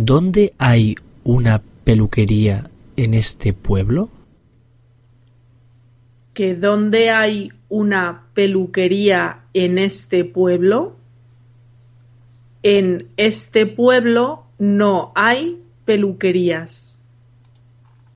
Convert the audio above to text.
¿Dónde hay una peluquería en este pueblo? ¿Que dónde hay una peluquería en este pueblo? En este pueblo no hay peluquerías.